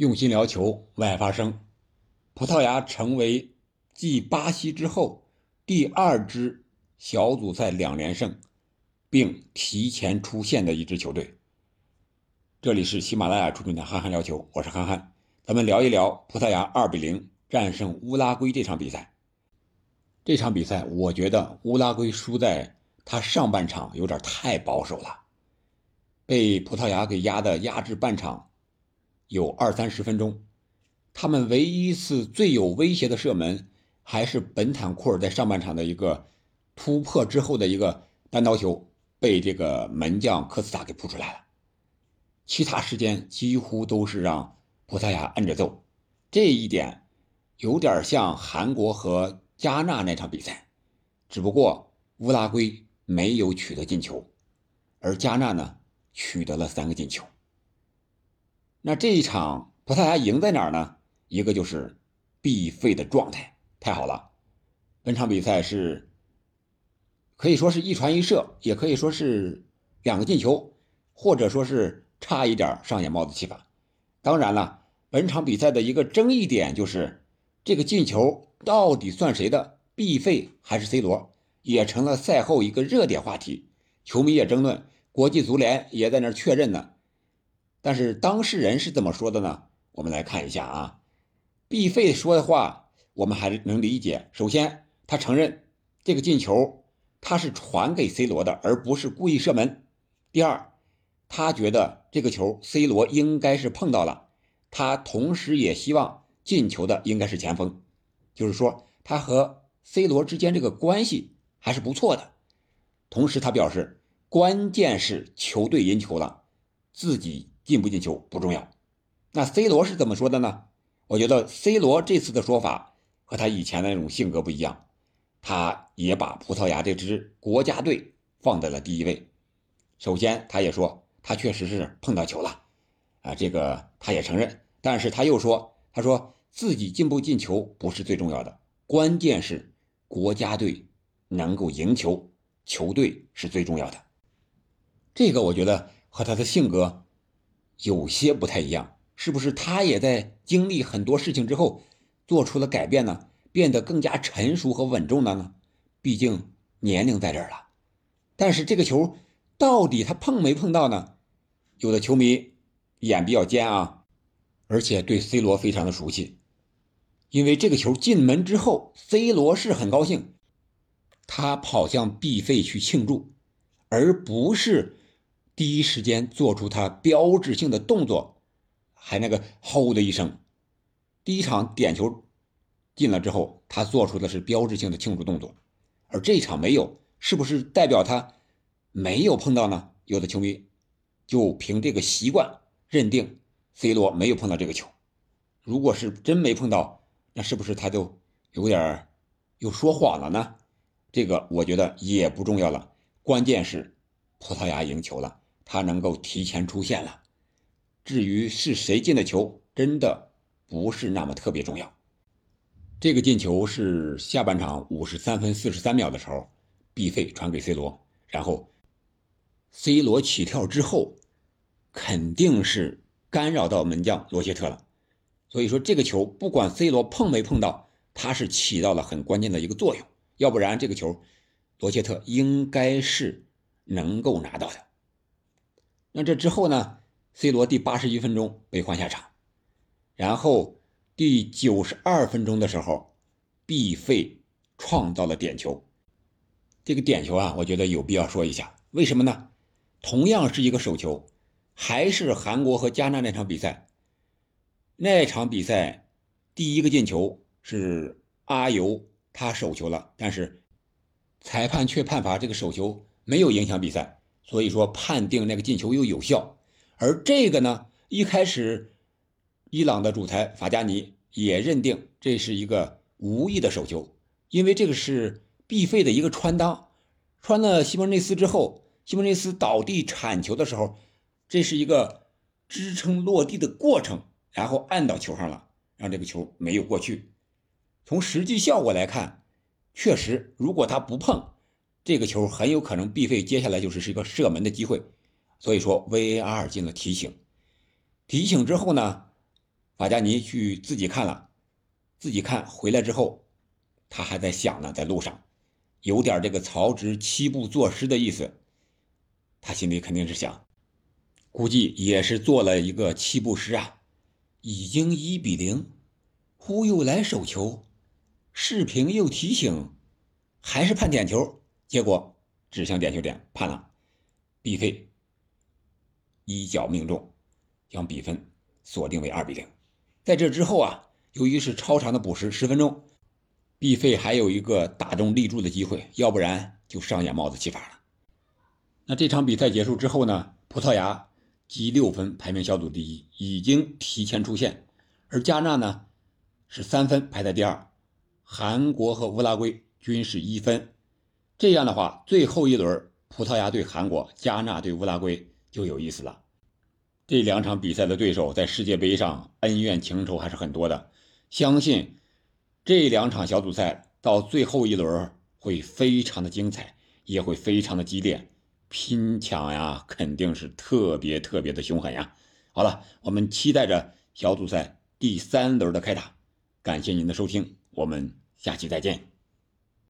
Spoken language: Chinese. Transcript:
用心聊球，为爱发声。葡萄牙成为继巴西之后第二支小组赛两连胜，并提前出线的一支球队。这里是喜马拉雅出品的《憨憨聊球》，我是憨憨，咱们聊一聊葡萄牙二比零战胜乌拉圭这场比赛。这场比赛，我觉得乌拉圭输在他上半场有点太保守了，被葡萄牙给压的压制半场。有二三十分钟，他们唯一一次最有威胁的射门，还是本坦库尔在上半场的一个突破之后的一个单刀球，被这个门将科斯塔给扑出来了。其他时间几乎都是让葡萄牙摁着揍，这一点有点像韩国和加纳那场比赛，只不过乌拉圭没有取得进球，而加纳呢取得了三个进球。那这一场葡萄牙赢在哪儿呢？一个就是必费的状态太好了。本场比赛是可以说是一传一射，也可以说是两个进球，或者说是差一点上演帽子戏法。当然了，本场比赛的一个争议点就是这个进球到底算谁的，必费还是 C 罗，也成了赛后一个热点话题。球迷也争论，国际足联也在那儿确认呢。但是当事人是怎么说的呢？我们来看一下啊，毕费说的话，我们还是能理解。首先，他承认这个进球他是传给 C 罗的，而不是故意射门。第二，他觉得这个球 C 罗应该是碰到了，他同时也希望进球的应该是前锋，就是说他和 C 罗之间这个关系还是不错的。同时，他表示关键是球队赢球了，自己。进不进球不重要，那 C 罗是怎么说的呢？我觉得 C 罗这次的说法和他以前的那种性格不一样，他也把葡萄牙这支国家队放在了第一位。首先，他也说他确实是碰到球了，啊，这个他也承认。但是他又说，他说自己进不进球不是最重要的，关键是国家队能够赢球，球队是最重要的。这个我觉得和他的性格。有些不太一样，是不是他也在经历很多事情之后做出了改变呢？变得更加成熟和稳重了呢？毕竟年龄在这儿了。但是这个球到底他碰没碰到呢？有的球迷眼比较尖啊，而且对 C 罗非常的熟悉，因为这个球进门之后，C 罗是很高兴，他跑向 B 费去庆祝，而不是。第一时间做出他标志性的动作，还那个吼的一声。第一场点球进了之后，他做出的是标志性的庆祝动作，而这一场没有，是不是代表他没有碰到呢？有的球迷就凭这个习惯认定 C 罗没有碰到这个球。如果是真没碰到，那是不是他就有点又说谎了呢？这个我觉得也不重要了，关键是葡萄牙赢球了。他能够提前出现了，至于是谁进的球，真的不是那么特别重要。这个进球是下半场五十三分四十三秒的时候，，B 费传给 C 罗，然后 C 罗起跳之后，肯定是干扰到门将罗切特了。所以说这个球不管 C 罗碰没碰到，他是起到了很关键的一个作用，要不然这个球罗切特应该是能够拿到的。那这之后呢？C 罗第八十一分钟被换下场，然后第九十二分钟的时候，毕费创造了点球。这个点球啊，我觉得有必要说一下，为什么呢？同样是一个手球，还是韩国和加纳那场比赛。那场比赛第一个进球是阿尤他手球了，但是裁判却判罚这个手球没有影响比赛。所以说，判定那个进球又有效，而这个呢，一开始伊朗的主裁法加尼也认定这是一个无意的手球，因为这个是必费的一个穿裆，穿了西蒙内斯之后，西蒙内斯倒地铲球的时候，这是一个支撑落地的过程，然后按到球上了，让这个球没有过去。从实际效果来看，确实，如果他不碰。这个球很有可能必费，接下来就是是一个射门的机会，所以说 VAR 进了提醒。提醒之后呢，法加尼去自己看了，自己看回来之后，他还在想呢，在路上，有点这个曹植七步作诗的意思。他心里肯定是想，估计也是做了一个七步诗啊。已经一比零，忽又来手球，视频又提醒，还是判点球，结果指向点球点判了，毕费一脚命中，将比分锁定为二比零。在这之后啊，由于是超长的补时十分钟，毕费还有一个打中立柱的机会，要不然就上演帽子戏法了。那这场比赛结束之后呢，葡萄牙积六分排名小组第一，已经提前出线，而加纳呢是三分排在第二，韩国和乌拉圭均是一分。这样的话，最后一轮葡萄牙对韩国，加纳对乌拉圭就有意思了。这两场比赛的对手在世界杯上恩怨情仇还是很多的，相信这两场小组赛到最后一轮会非常的精彩，也会非常的激烈，拼抢呀肯定是特别特别的凶狠呀。好了，我们期待着小组赛第三轮的开打，感谢您的收听，我们下期再见。